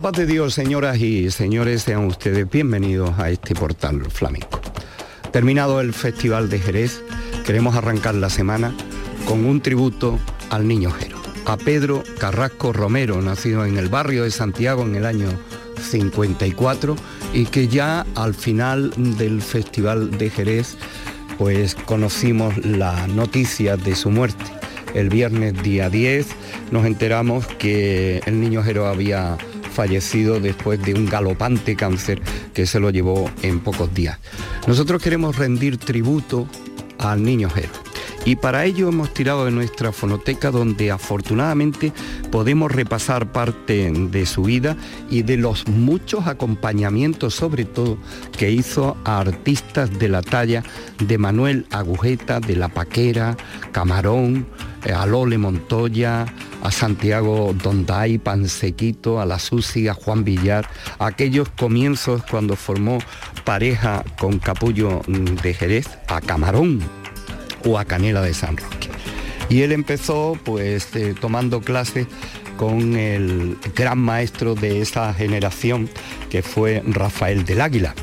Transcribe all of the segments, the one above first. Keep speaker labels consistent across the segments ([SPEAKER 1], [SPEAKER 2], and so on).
[SPEAKER 1] paz de Dios, señoras y señores, sean ustedes bienvenidos a este portal flamenco. Terminado el Festival de Jerez, queremos arrancar la semana con un tributo al niño Jero, a Pedro Carrasco Romero, nacido en el barrio de Santiago en el año 54 y que ya al final del Festival de Jerez pues conocimos la noticia de su muerte. El viernes día 10 nos enteramos que el niño Jero había fallecido después de un galopante cáncer que se lo llevó en pocos días. Nosotros queremos rendir tributo al niño Jero. Y para ello hemos tirado de nuestra fonoteca donde afortunadamente podemos repasar parte de su vida y de los muchos acompañamientos sobre todo que hizo a artistas de la talla de Manuel Agujeta, de La Paquera, Camarón, eh, a Lole Montoya, a Santiago Donday, Pansequito, a la Susi, a Juan Villar, aquellos comienzos cuando formó pareja con Capullo de Jerez, a Camarón o a Canela de San Roque. Y él empezó pues eh, tomando clases con el gran maestro de esa generación que fue Rafael del Águila,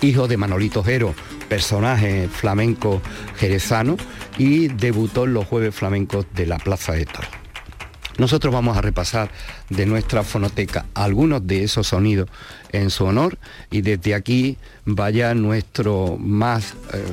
[SPEAKER 1] hijo de Manolito Jero, personaje flamenco jerezano y debutó en los jueves flamencos de la Plaza de Toros. Nosotros vamos a repasar de nuestra fonoteca algunos de esos sonidos en su honor y desde aquí vaya nuestro más eh,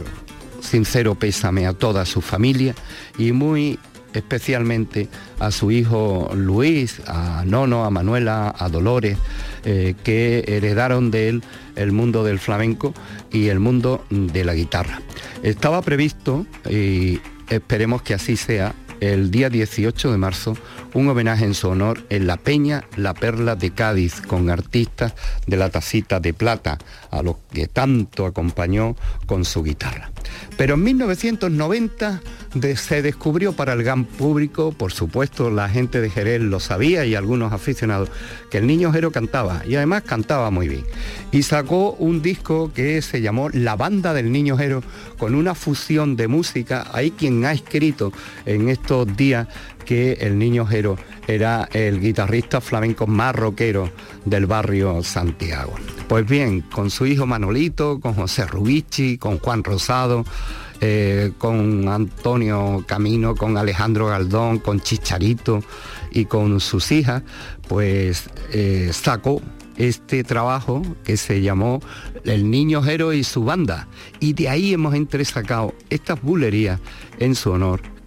[SPEAKER 1] sincero pésame a toda su familia y muy especialmente a su hijo Luis, a Nono, a Manuela, a Dolores, eh, que heredaron de él el mundo del flamenco y el mundo de la guitarra. Estaba previsto, y esperemos que así sea, el día 18 de marzo un homenaje en su honor en La Peña, La Perla de Cádiz, con artistas de la tacita de plata, a los que tanto acompañó con su guitarra. Pero en 1990 se descubrió para el gran público, por supuesto la gente de Jerez lo sabía y algunos aficionados, que el niño Jero cantaba y además cantaba muy bien. Y sacó un disco que se llamó La Banda del Niño Jero con una fusión de música. Hay quien ha escrito en estos días que el niño Jero era el guitarrista flamenco más rockero del barrio Santiago. Pues bien, con su hijo Manolito, con José Rubici, con Juan Rosado, eh, con Antonio Camino, con Alejandro Galdón, con Chicharito y con sus hijas, pues eh, sacó este trabajo que se llamó El Niño Jero y su banda. Y de ahí hemos entresacado estas bulerías en su honor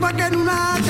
[SPEAKER 2] igual que en una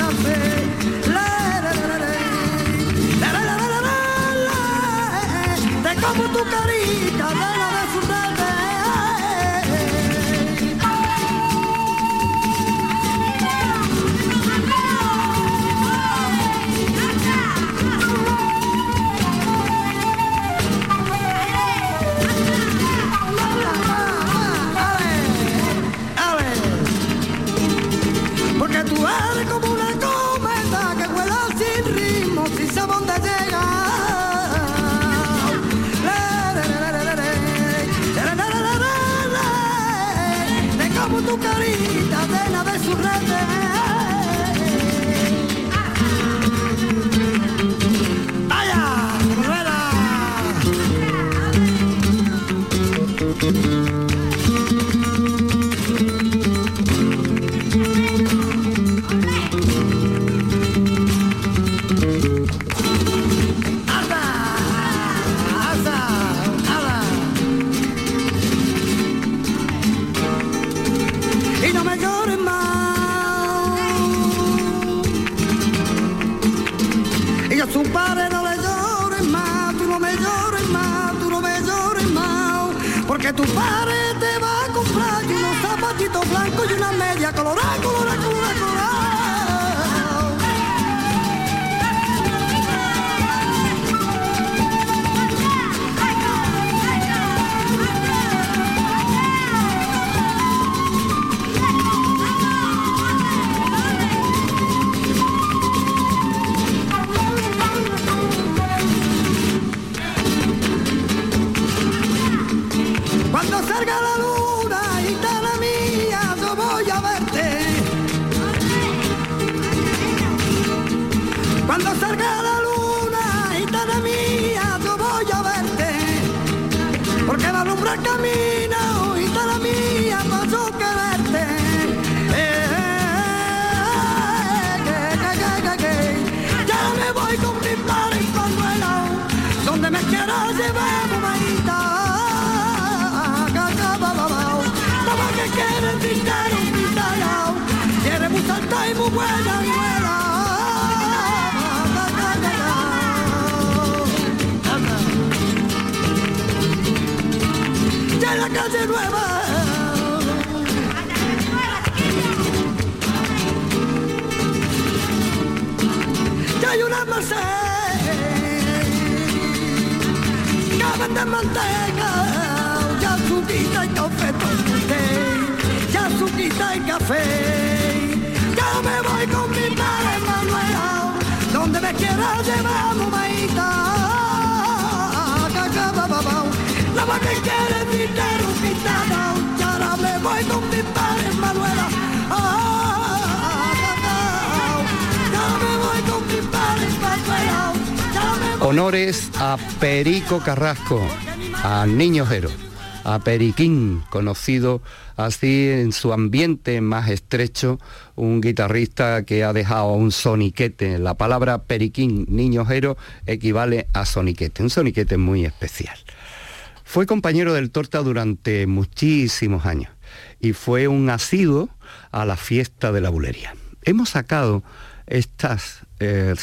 [SPEAKER 2] de
[SPEAKER 3] manteca, ya y café ya azúquita y café. Ya me voy con mi madre Manuela, donde me quiera llevar maíta. La vaca quiere dinero quitado, ya me voy con mi padre Manuela.
[SPEAKER 1] Honores a Perico Carrasco, a Niño Jero, a Periquín, conocido así en su ambiente más estrecho, un guitarrista que ha dejado un soniquete. La palabra Periquín, Niño Jero, equivale a soniquete, un soniquete muy especial. Fue compañero del Torta durante muchísimos años y fue un asiduo a la fiesta de la bulería. Hemos sacado estas eh,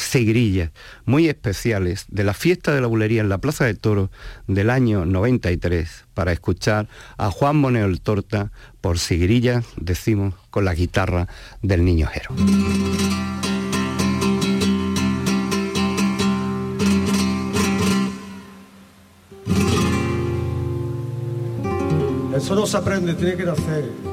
[SPEAKER 1] muy especiales de la fiesta de la bulería en la Plaza de Toros del año 93 para escuchar a Juan Moneo Torta por seguirillas, decimos, con la guitarra del niño Jero.
[SPEAKER 4] Eso no se aprende, tiene que nacer.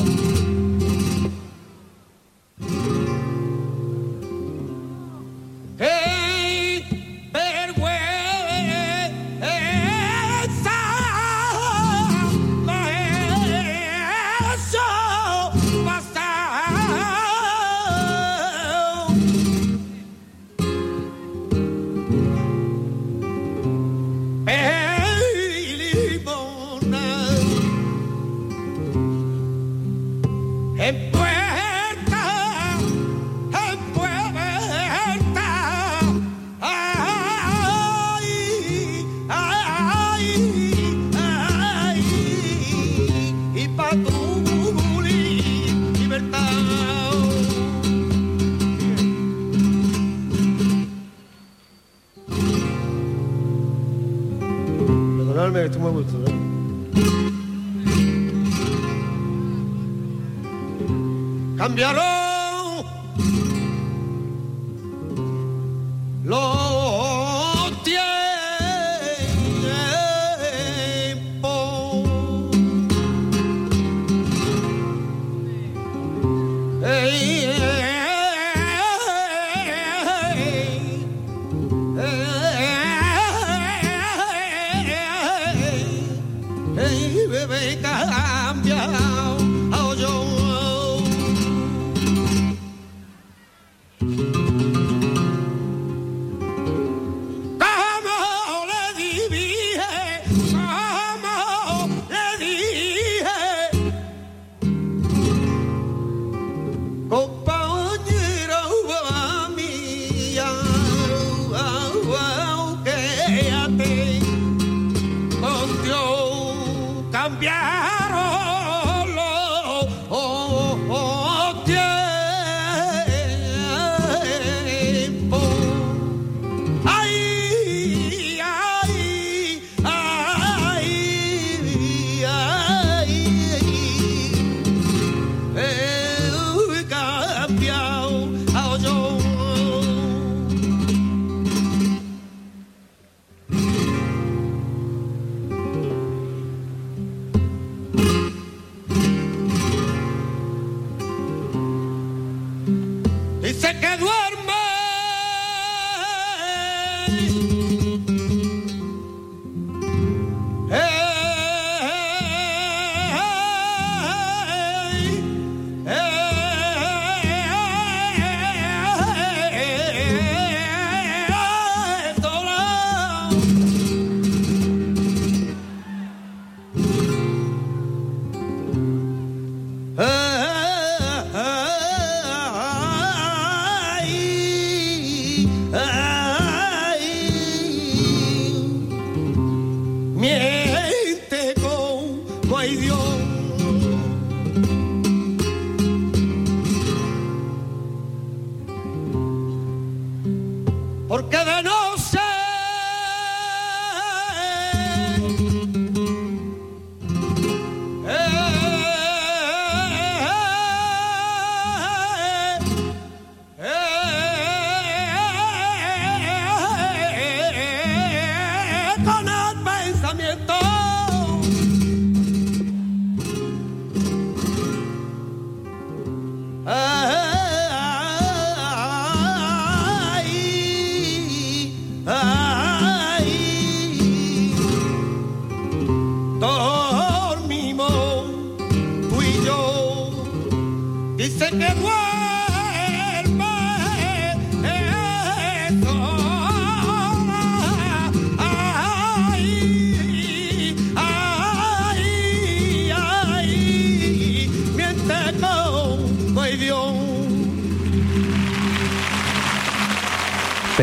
[SPEAKER 4] Oh.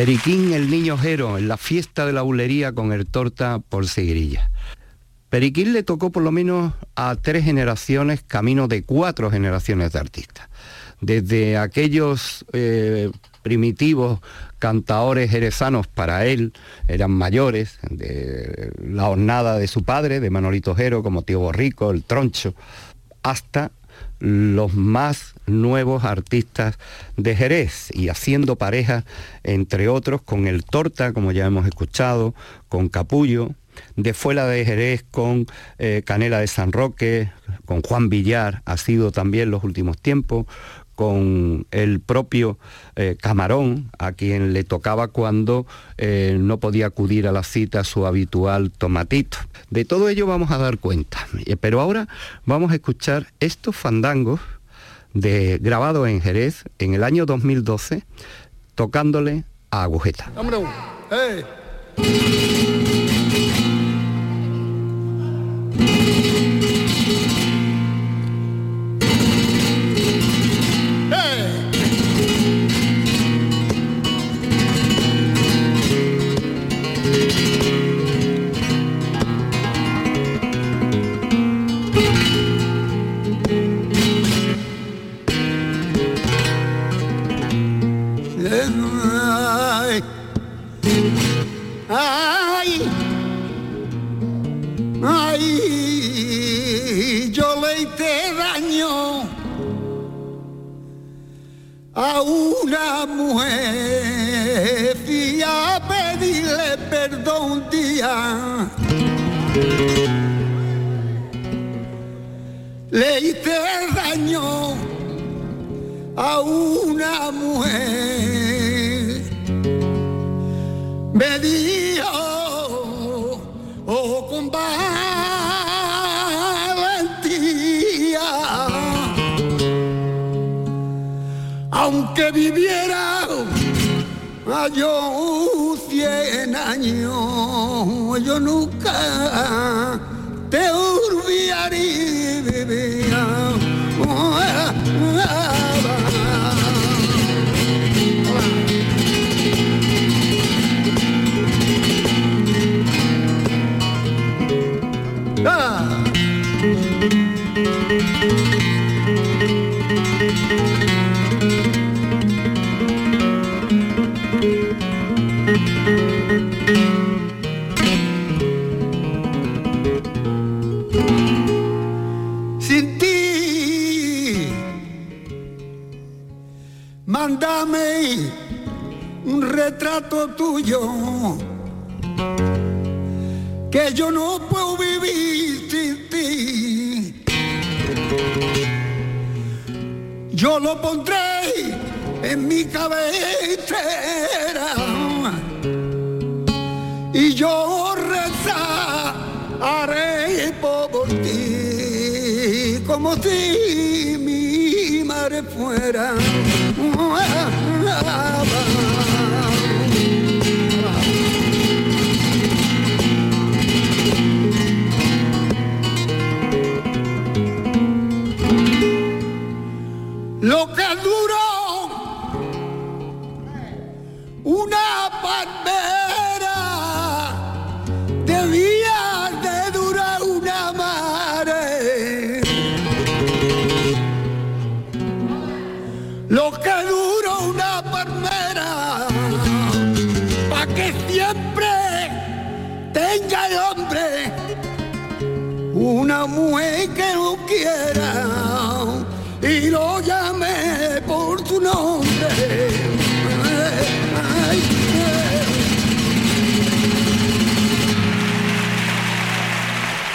[SPEAKER 1] Periquín el niño Jero en la fiesta de la bulería con el torta por seguirilla. Periquín le tocó por lo menos a tres generaciones, camino de cuatro generaciones de artistas. Desde aquellos eh, primitivos cantaores jerezanos para él, eran mayores, de la hornada de su padre, de Manolito Jero, como Tío Borrico, el Troncho, hasta los más nuevos artistas de Jerez y haciendo pareja, entre otros, con el Torta, como ya hemos escuchado, con Capullo, de Fuela de Jerez con eh, Canela de San Roque, con Juan Villar, ha sido también los últimos tiempos, con el propio eh, Camarón, a quien le tocaba cuando eh, no podía acudir a la cita su habitual tomatito. De todo ello vamos a dar cuenta, pero ahora vamos a escuchar estos fandangos de, grabados en Jerez en el año 2012, tocándole a Agujeta.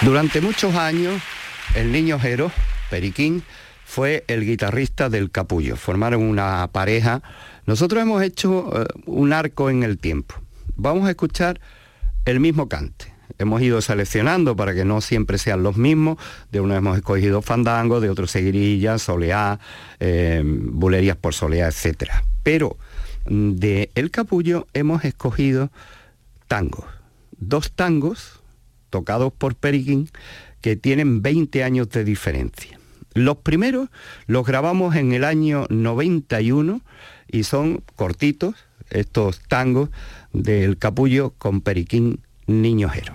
[SPEAKER 1] Durante muchos años, el niño Jero, Periquín, fue el guitarrista del Capullo. Formaron una pareja. Nosotros hemos hecho eh, un arco en el tiempo. Vamos a escuchar el mismo cante.
[SPEAKER 5] hemos ido seleccionando para que no siempre sean los mismos. De uno hemos escogido fandango, de otro seguirilla, soleá, eh, bulerías por soleá, etc. Pero mm, de El Capullo hemos escogido tangos. Dos tangos tocados por Periquín que tienen 20 años de diferencia. Los primeros los grabamos en el año 91 y son cortitos, estos tangos del capullo con Periquín Niñojero.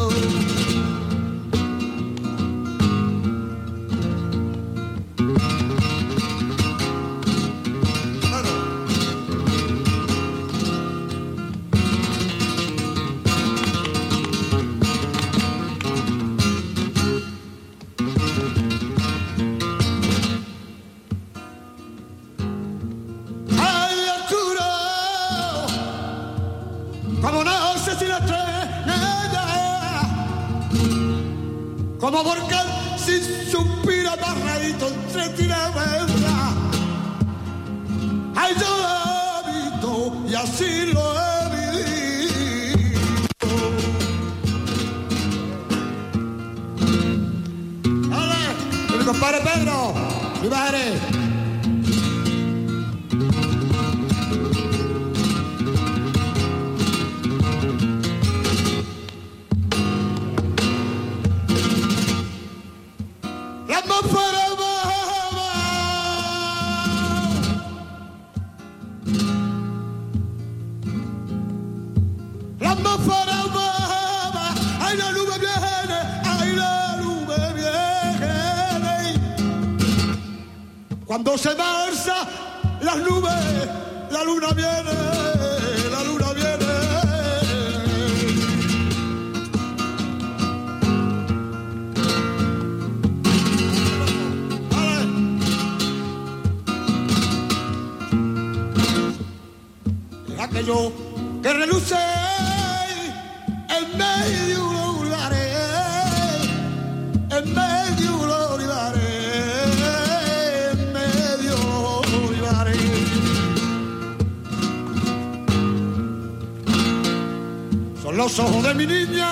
[SPEAKER 1] los ojos de mi niña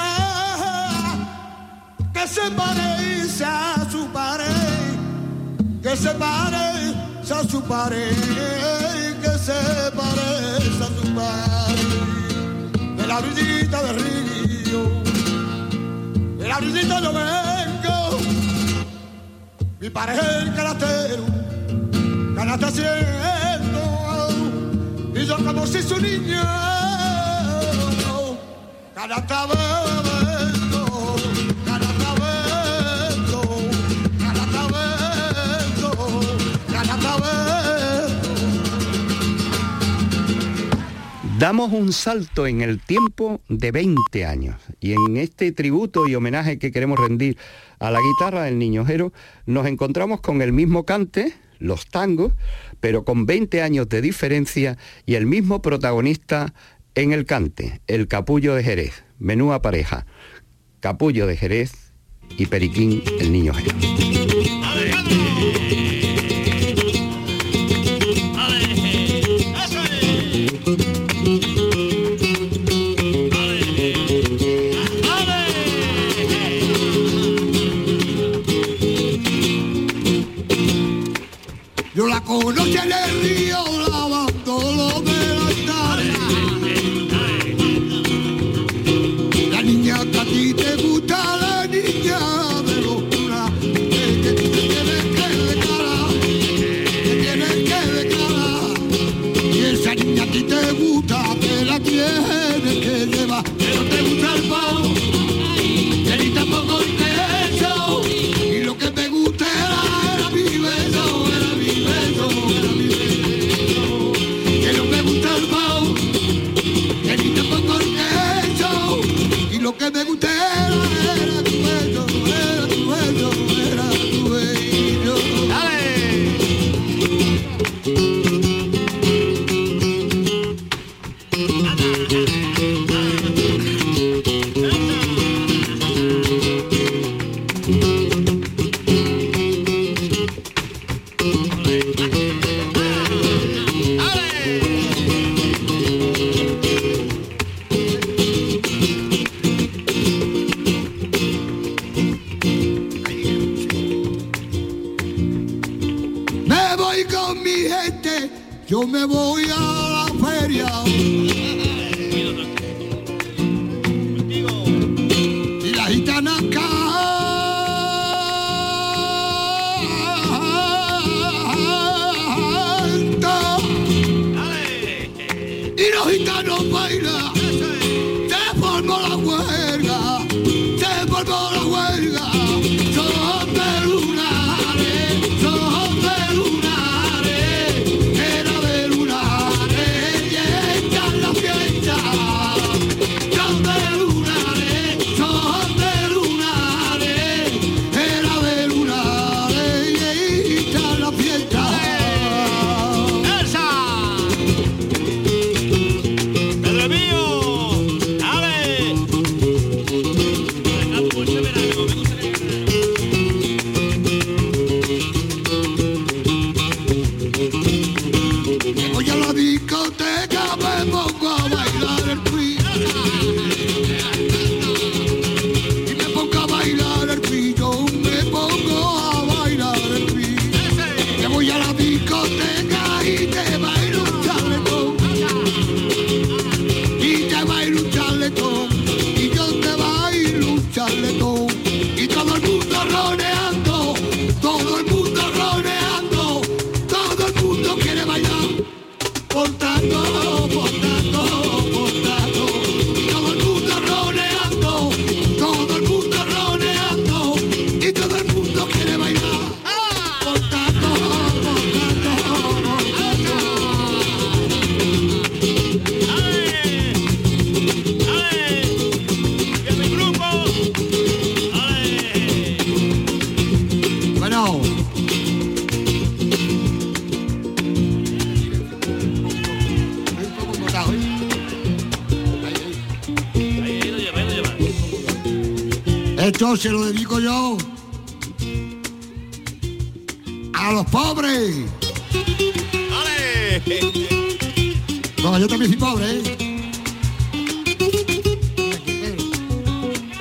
[SPEAKER 1] que se parece a su pared, que se parece a su pared, que se parece a su pared, de la brillita del río, de la brillita yo vengo, mi pareja el calatero, canasta y yo como si su niña
[SPEAKER 5] Damos un salto en el tiempo de 20 años y en este tributo y homenaje que queremos rendir a la guitarra del Niñojero nos encontramos con el mismo cante, los tangos, pero con 20 años de diferencia y el mismo protagonista en el cante, el capullo de Jerez, menúa pareja, capullo de Jerez y Periquín, el niño Jerez.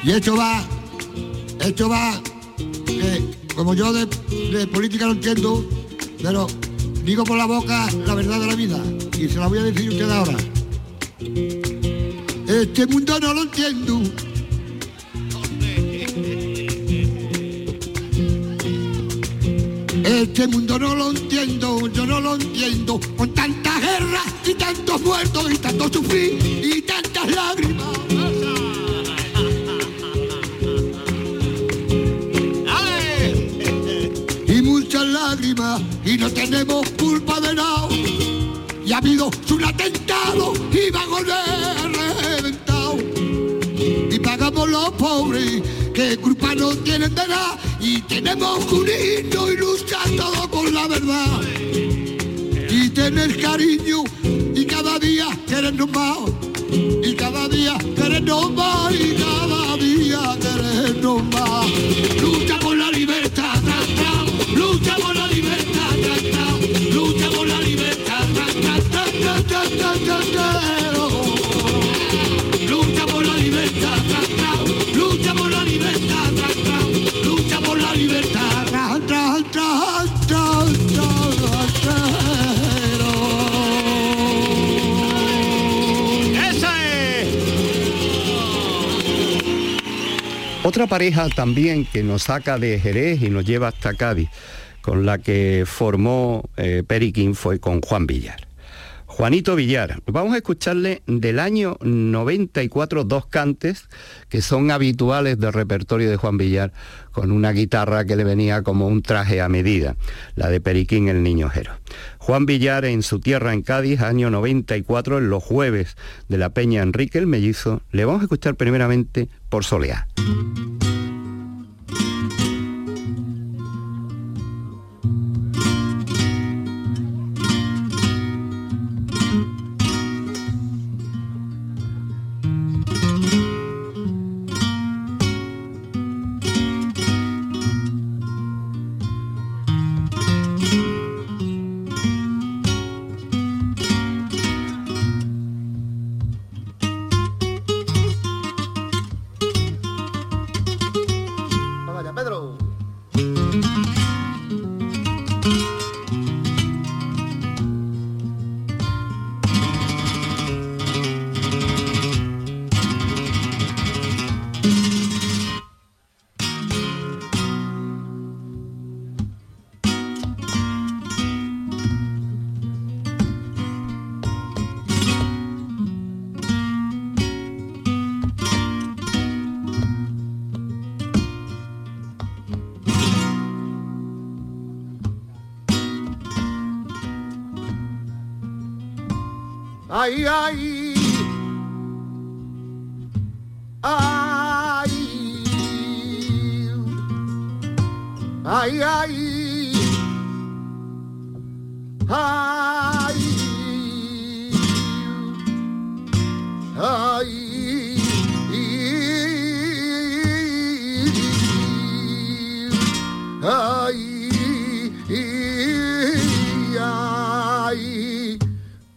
[SPEAKER 5] Y esto va, esto va, que como yo de, política no entiendo, pero digo por la boca la verdad de la vida. Y se la voy a decir usted ahora. Este mundo no lo entiendo. Este mundo no lo entiendo, yo no lo entiendo, con tantas guerras y tantos muertos y tanto sufrir y tantas lágrimas. y no tenemos culpa de nada. Y ha habido un atentado y vagones reventados. Y pagamos los pobres que culpa no tienen de nada. Y tenemos que unirnos y luchar todo por la verdad. Y tener cariño y cada día querernos más. Y cada día querernos más y cada día querernos más.
[SPEAKER 1] Otra pareja también que nos saca de Jerez y nos lleva hasta Cádiz, con la que formó eh, Periquín, fue con Juan Villar. Juanito Villar. Vamos a escucharle del año 94 dos cantes que son habituales del repertorio de Juan Villar con una guitarra que le venía como un traje a medida, la de Periquín el Niño Jero. Juan Villar en su tierra en Cádiz, año 94, en los jueves de la Peña Enrique el Mellizo, le vamos a escuchar primeramente por Soleá.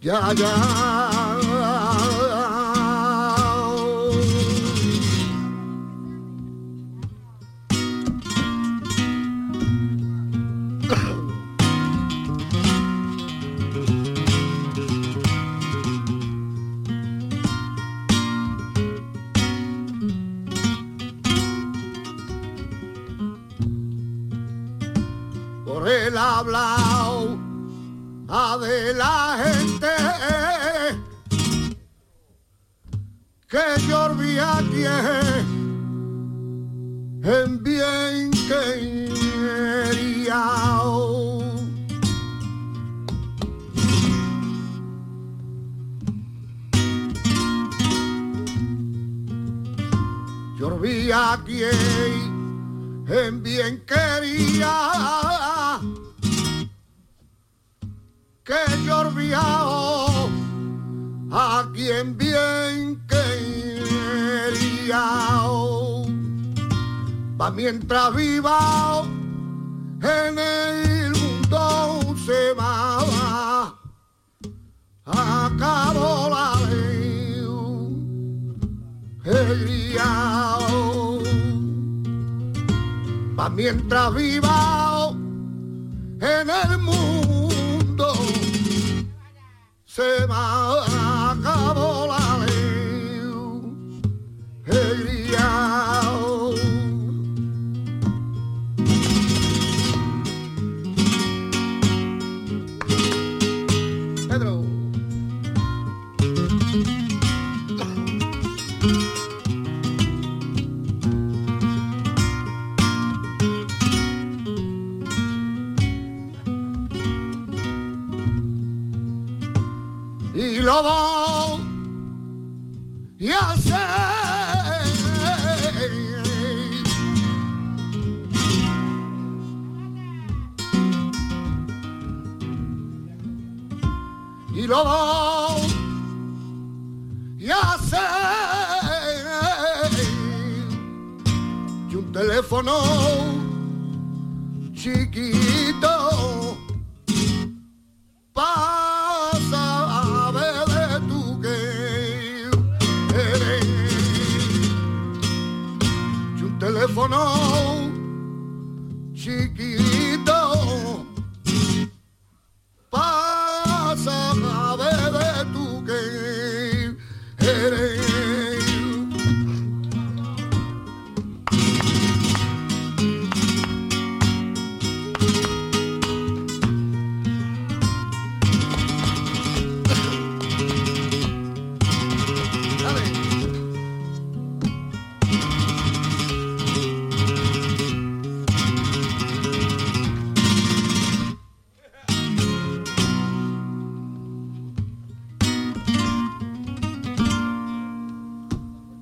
[SPEAKER 2] Yeah, yeah. Mientras viva en el mundo se va acabó la ley el día pa mientras viva en el mundo se me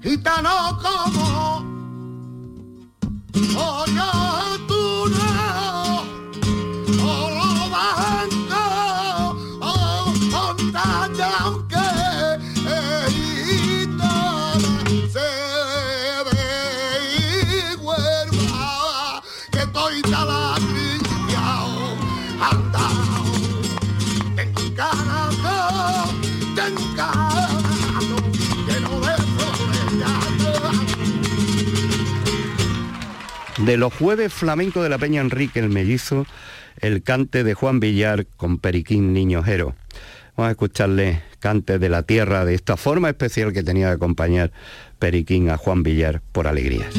[SPEAKER 2] gitano como De
[SPEAKER 1] los jueves flamenco de la Peña Enrique el Mellizo, el cante de Juan Villar con Periquín Niñojero. Vamos a escucharle cante de la tierra de esta forma especial que tenía de acompañar Periquín a Juan Villar por alegrías.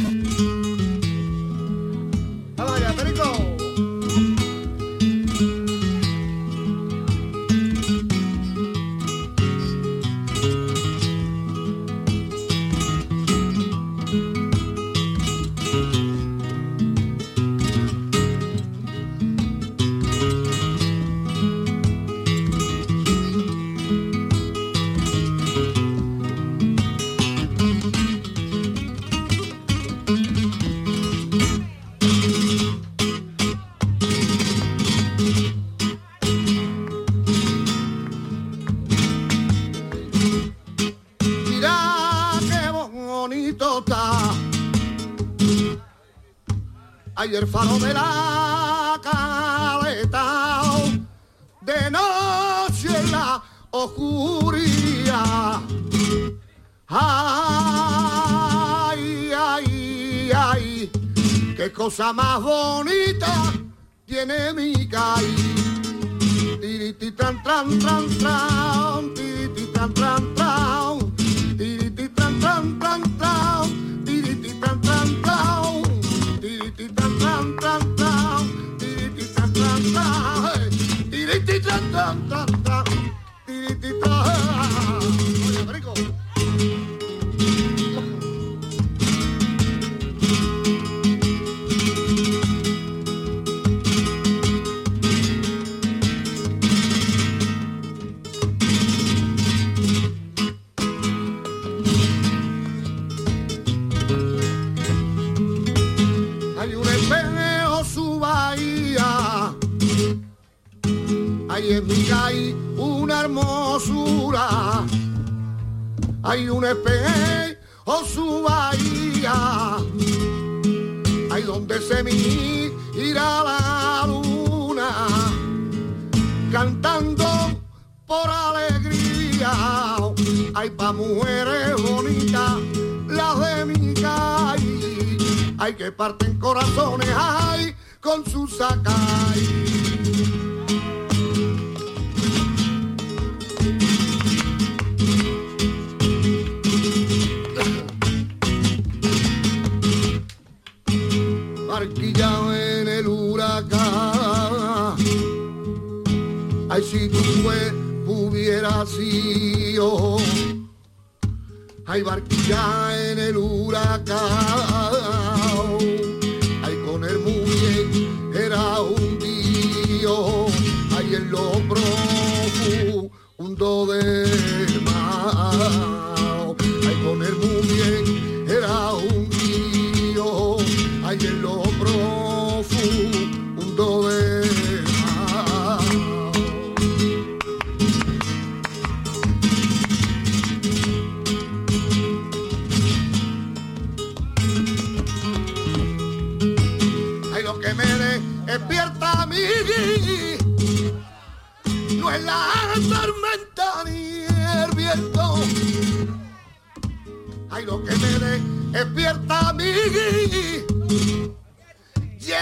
[SPEAKER 2] De noche en la oscuridad. Ay, ay, ay, qué cosa más bonita tiene mi caí. Tiriti tran tran tran tran, tiriti tran tran tran, tiriti tran tran tran tran, tiriti tran hay mi calle una hermosura. Hay un espejo su bahía, hay donde se mira la luna, cantando por alegría. Hay pa' mujeres bonitas, las de mi calle, hay que parten corazones, ay, con su sacay. Huracán. Ay, si tu cuerpo hubiera sido. Ay, barquilla en el huracán. Ay, con el muy era un tío. Ay, en lo profundo del mar. No es la tormenta ni el viento. Ay, lo que me despierta a mí y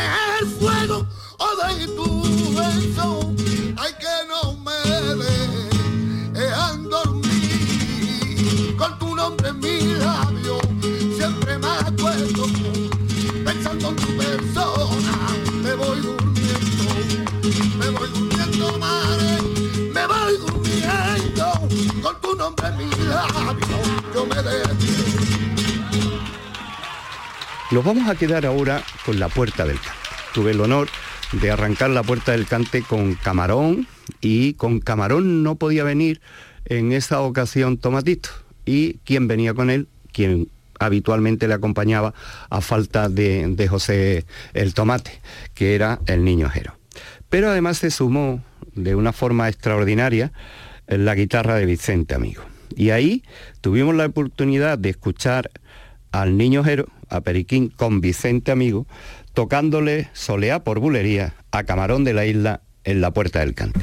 [SPEAKER 1] Nos vamos a quedar ahora con la puerta del cante. Tuve el honor de arrancar la puerta del cante con Camarón y con Camarón no podía venir en esa ocasión Tomatito. ¿Y quién venía con él?
[SPEAKER 6] quien habitualmente le acompañaba a falta de, de José el Tomate, que era el niño Jero. Pero además se sumó de una forma extraordinaria la guitarra de Vicente Amigo. Y ahí tuvimos la oportunidad de escuchar al niño Jero, a Periquín, con Vicente Amigo, tocándole soleá por bulería a Camarón de la Isla en la Puerta del Canto.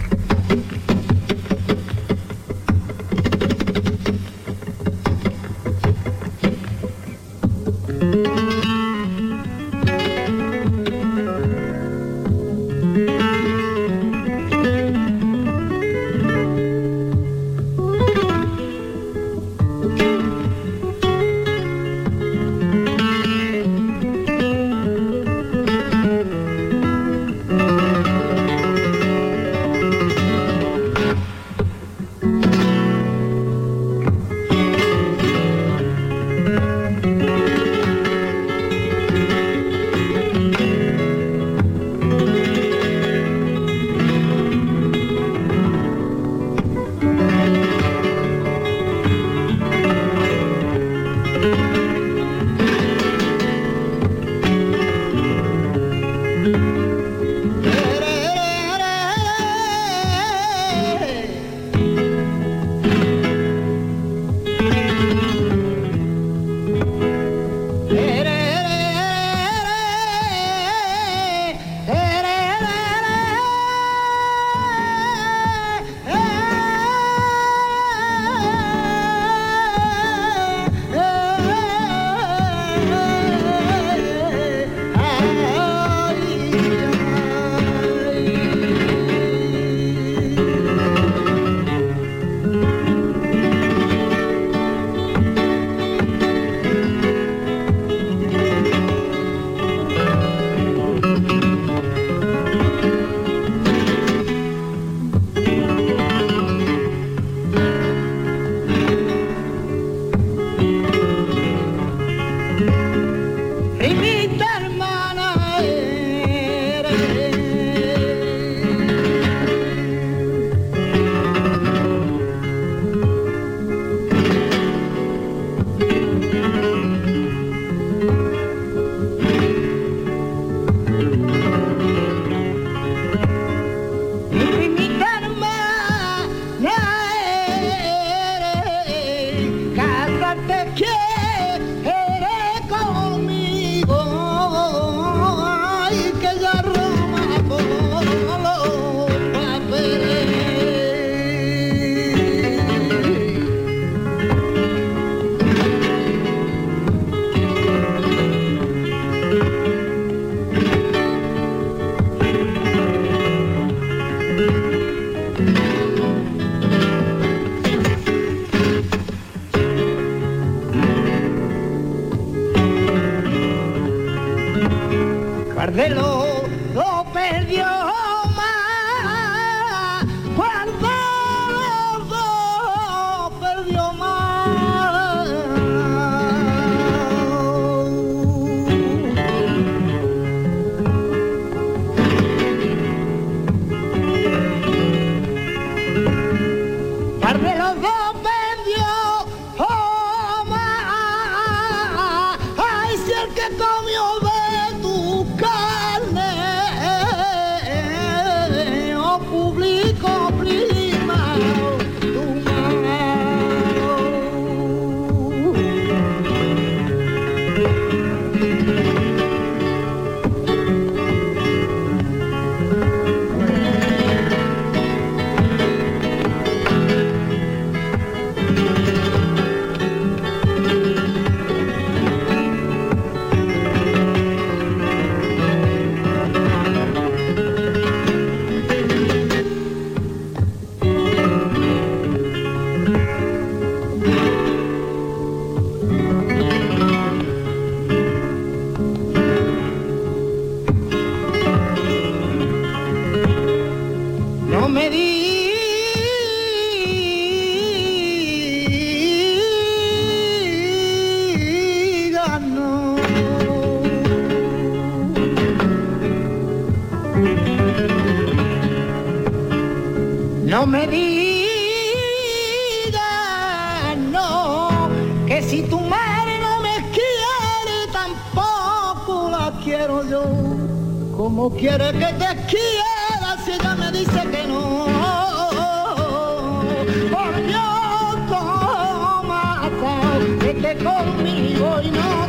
[SPEAKER 4] Conmigo y no conmigo y no.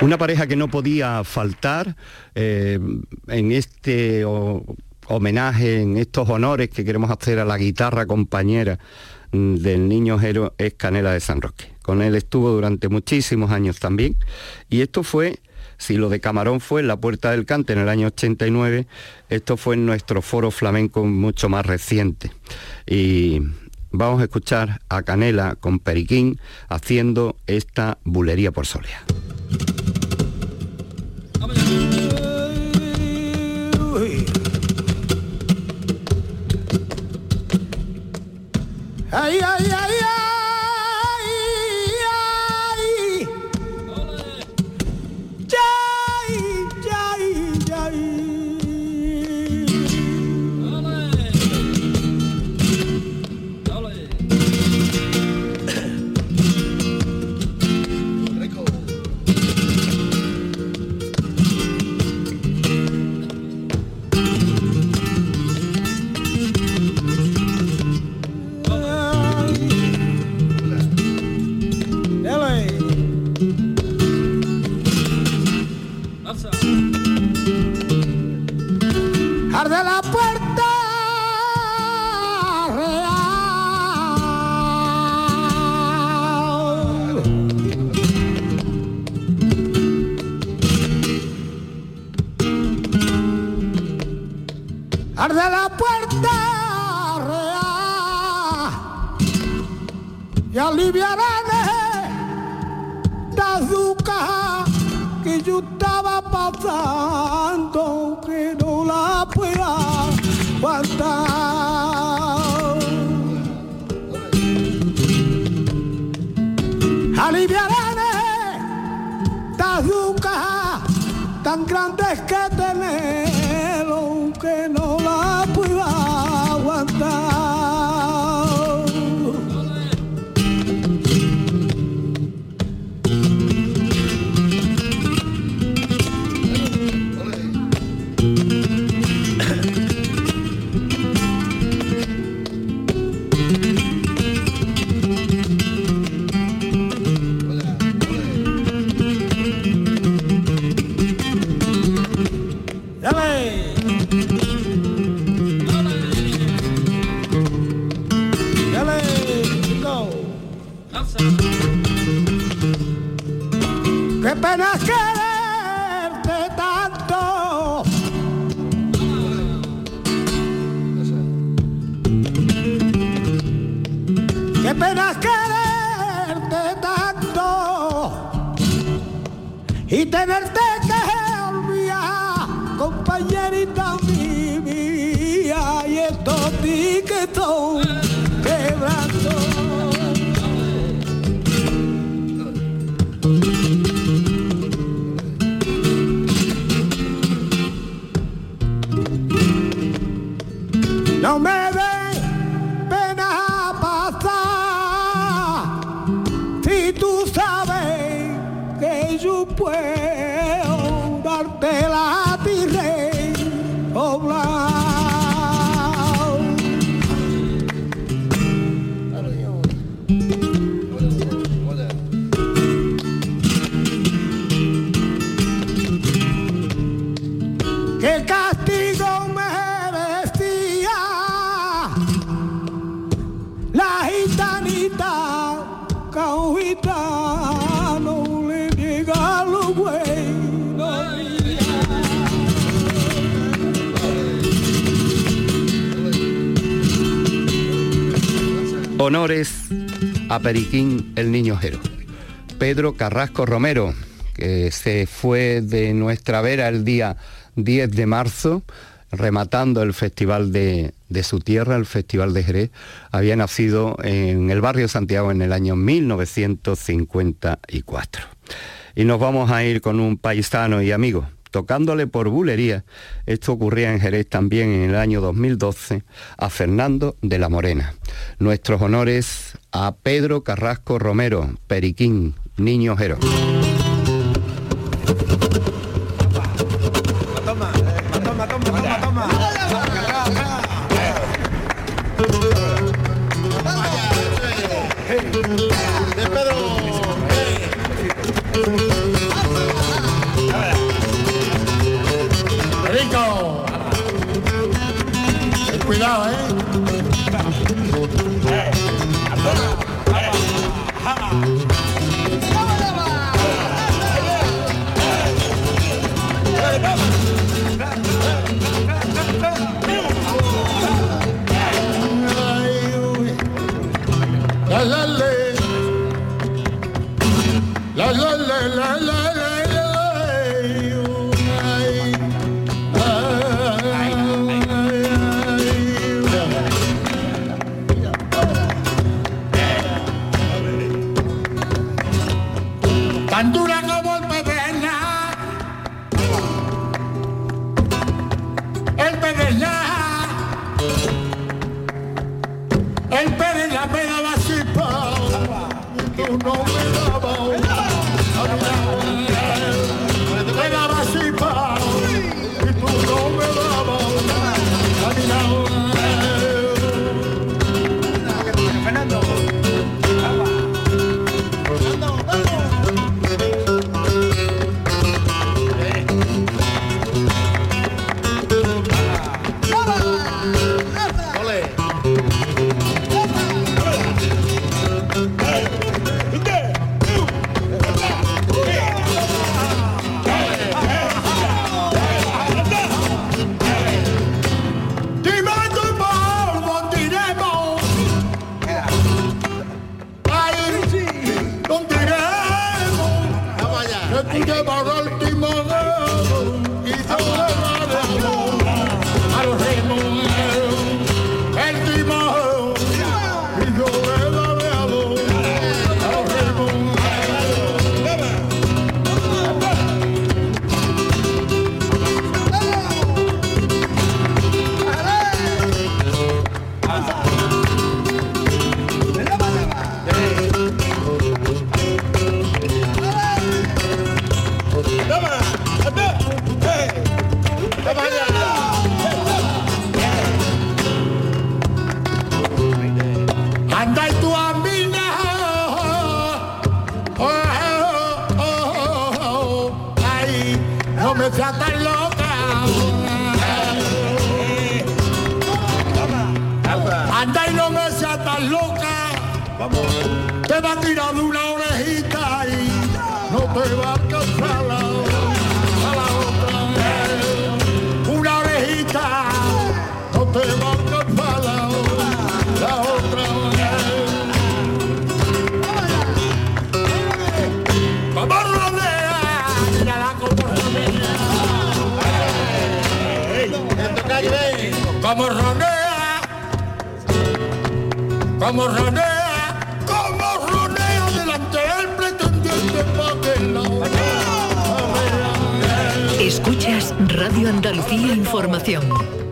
[SPEAKER 1] Una pareja que no podía faltar eh, en este homenaje, en estos honores que queremos hacer a la guitarra compañera mm, del niño Jero es Canela de San Roque. Con él estuvo durante muchísimos años también. Y esto fue, si lo de Camarón fue en la Puerta del Cante en el año 89, esto fue en nuestro foro flamenco mucho más reciente. Y vamos a escuchar a Canela con Periquín haciendo esta bulería por
[SPEAKER 4] ay, ay, ay, ay. Arde la puerta real. Arde la puerta real y aliviarán de azúcar que yo estaba pasando que no la pueda aguantar. Aliviarán de azúcar tan grandes que y
[SPEAKER 1] Honores a Periquín el Niño Jero. Pedro Carrasco Romero, que se fue de nuestra vera el día 10 de marzo, rematando el festival de, de su tierra, el Festival de Jerez, había nacido en el barrio Santiago en el año 1954. Y nos vamos a ir con un paisano y amigo, tocándole por bulería, esto ocurría en Jerez también en el año 2012, a Fernando de la Morena. Nuestros honores a Pedro Carrasco Romero, Periquín, Niño Jero.
[SPEAKER 7] Hep de baraldı como ronea, como ronea, como ronea delante del pretendiente para
[SPEAKER 8] Escuchas Radio Andalucía Información.